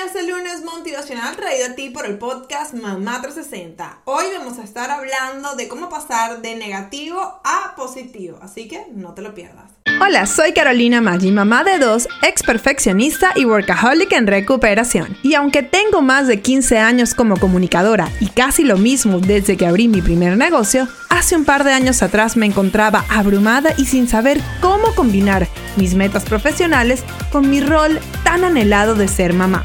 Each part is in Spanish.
bienvenidas al lunes motivacional traído a ti por el podcast Mamá 360. Hoy vamos a estar hablando de cómo pasar de negativo a positivo, así que no te lo pierdas. Hola, soy Carolina Maggi, mamá de dos, ex perfeccionista y workaholic en recuperación. Y aunque tengo más de 15 años como comunicadora y casi lo mismo desde que abrí mi primer negocio, hace un par de años atrás me encontraba abrumada y sin saber cómo combinar mis metas profesionales con mi rol tan anhelado de ser mamá.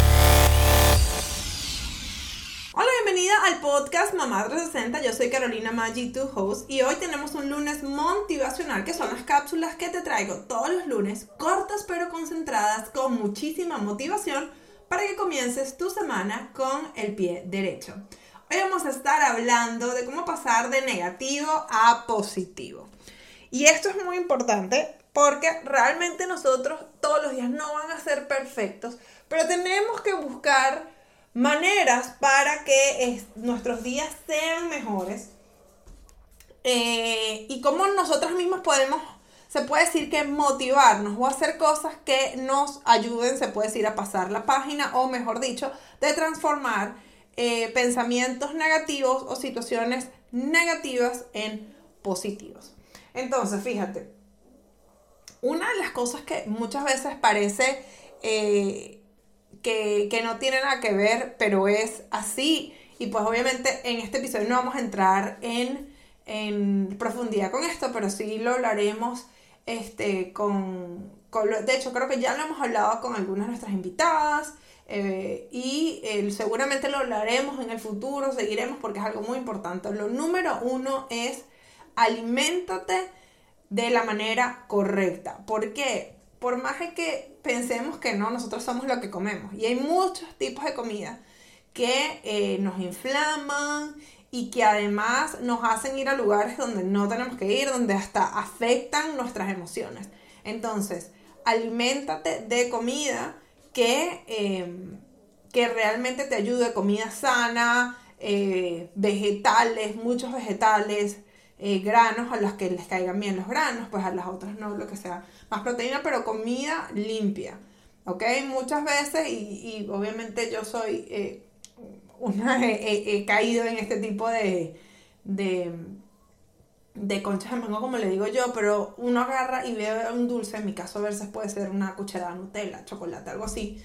Podcast Mamá 360, yo soy Carolina Maggi, tu host, y hoy tenemos un lunes motivacional, que son las cápsulas que te traigo todos los lunes, cortas pero concentradas, con muchísima motivación, para que comiences tu semana con el pie derecho. Hoy vamos a estar hablando de cómo pasar de negativo a positivo. Y esto es muy importante porque realmente nosotros todos los días no van a ser perfectos, pero tenemos que buscar maneras para que nuestros días sean mejores eh, y cómo nosotros mismos podemos, se puede decir que motivarnos o hacer cosas que nos ayuden, se puede decir, a pasar la página o mejor dicho, de transformar eh, pensamientos negativos o situaciones negativas en positivos. Entonces, fíjate, una de las cosas que muchas veces parece... Eh, que, no tiene nada que ver, pero es así. Y pues obviamente en este episodio no vamos a entrar en, profundidad con esto, pero sí lo hablaremos este, con, De hecho, creo que ya lo hemos hablado con algunas de nuestras invitadas. Eh, y seguramente lo hablaremos en el futuro, seguiremos porque es algo muy importante. Lo número uno es aliméntate de la manera correcta. ¿Por qué? Por más que pensemos que no, nosotros somos lo que comemos. Y hay muchos tipos de comida que eh, nos inflaman y que además nos hacen ir a lugares donde no tenemos que ir, donde hasta afectan nuestras emociones. Entonces, aliméntate de comida que, em, que realmente te ayude, comida sana, eh, vegetales, muchos vegetales, eh, granos a los que les caigan bien los granos, pues a las otras no, lo que sea más proteína, pero comida limpia. ¿Ok? Muchas veces, y, obviamente yo soy eh, una, he, caído en este tipo de, de, de conchas de mango, como le digo yo, pero uno agarra y ve un dulce, en mi caso a veces puede ser una cucharada Nutella, chocolate, algo así,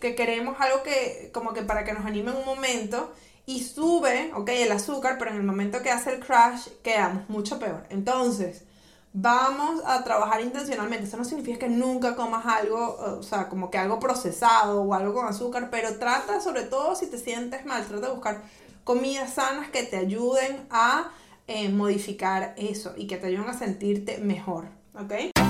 que queremos algo que, como que para que nos anime en un momento y sube, ok, el azúcar, pero en el momento que hace el crash quedamos mucho peor. Entonces, vamos a trabajar intencionalmente. Eso no significa que nunca comas algo, o sea, como que algo procesado o algo con azúcar, pero trata, sobre todo si te sientes mal, trata de buscar comidas sanas que te ayuden a eh, modificar eso y que te ayuden a sentirte mejor, ¿ok?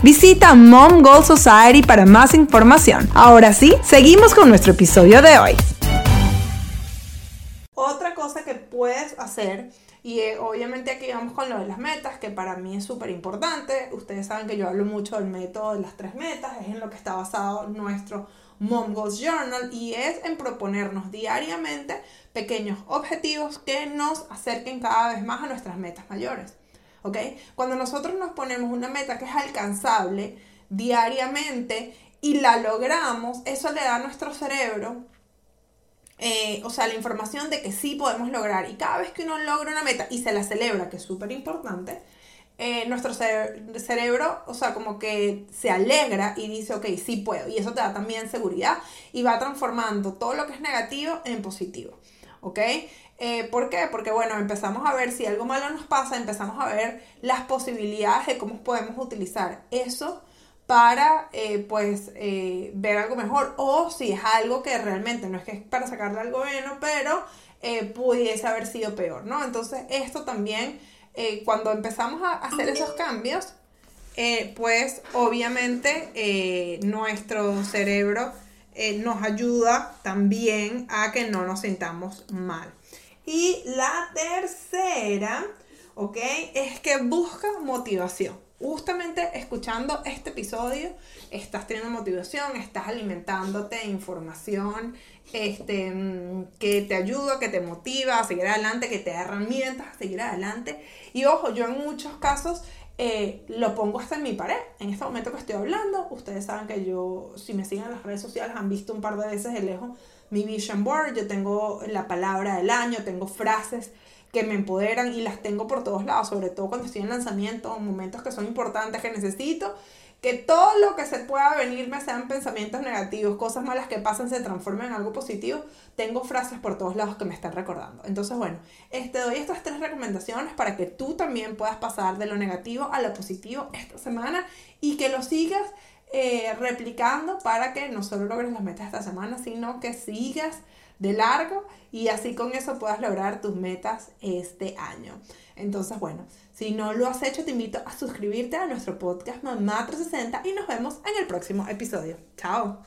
Visita Mom Goal Society para más información. Ahora sí, seguimos con nuestro episodio de hoy. Otra cosa que puedes hacer, y eh, obviamente aquí vamos con lo de las metas, que para mí es súper importante. Ustedes saben que yo hablo mucho del método de las tres metas, es en lo que está basado nuestro Mom Goals Journal y es en proponernos diariamente pequeños objetivos que nos acerquen cada vez más a nuestras metas mayores. ¿Ok? Cuando nosotros nos ponemos una meta que es alcanzable diariamente y la logramos, eso le da a nuestro cerebro, eh, o sea, la información de que sí podemos lograr. Y cada vez que uno logra una meta y se la celebra, que es súper importante, eh, nuestro cerebro, o sea, como que se alegra y dice, ok, sí puedo. Y eso te da también seguridad y va transformando todo lo que es negativo en positivo. ¿Ok? Eh, ¿Por qué? Porque bueno, empezamos a ver si algo malo nos pasa, empezamos a ver las posibilidades de cómo podemos utilizar eso para eh, pues eh, ver algo mejor o si es algo que realmente no es que es para sacarle algo bueno, pero pudiese haber sido peor, ¿no? Entonces esto también, cuando empezamos a hacer esos cambios, pues obviamente nuestro cerebro nos ayuda también a que no nos sintamos mal. Y la tercera, ¿ok? Es que busca motivación justamente escuchando este episodio estás teniendo motivación, estás alimentándote de información este, mm, que te ayuda, que te motiva a seguir adelante, que te da herramientas a seguir adelante. Y ojo, yo en muchos casos eh, lo pongo hasta en mi pared. En este momento que estoy hablando, ustedes saben que yo, si me siguen en las redes sociales, han visto un par de veces de lejos mi vision board. Yo tengo la palabra del año, tengo frases que me empoderan y las tengo por todos lados, sobre todo cuando estoy en lanzamiento, en momentos que son importantes, que necesito que todo lo que se pueda venirme sean pensamientos negativos, cosas malas que pasan se transformen en algo positivo, tengo frases por todos lados que me están recordando. Entonces, bueno, te este, doy estas tres recomendaciones para que tú también puedas pasar de lo negativo a lo positivo esta semana y que lo sigas eh, replicando para que no solo logres las metas esta semana, sino que sigas de largo y así con eso puedas lograr tus metas este año. Entonces, bueno, si no lo has hecho, te invito a suscribirte a nuestro podcast Mamá 360 y nos vemos en el próximo episodio. Chao.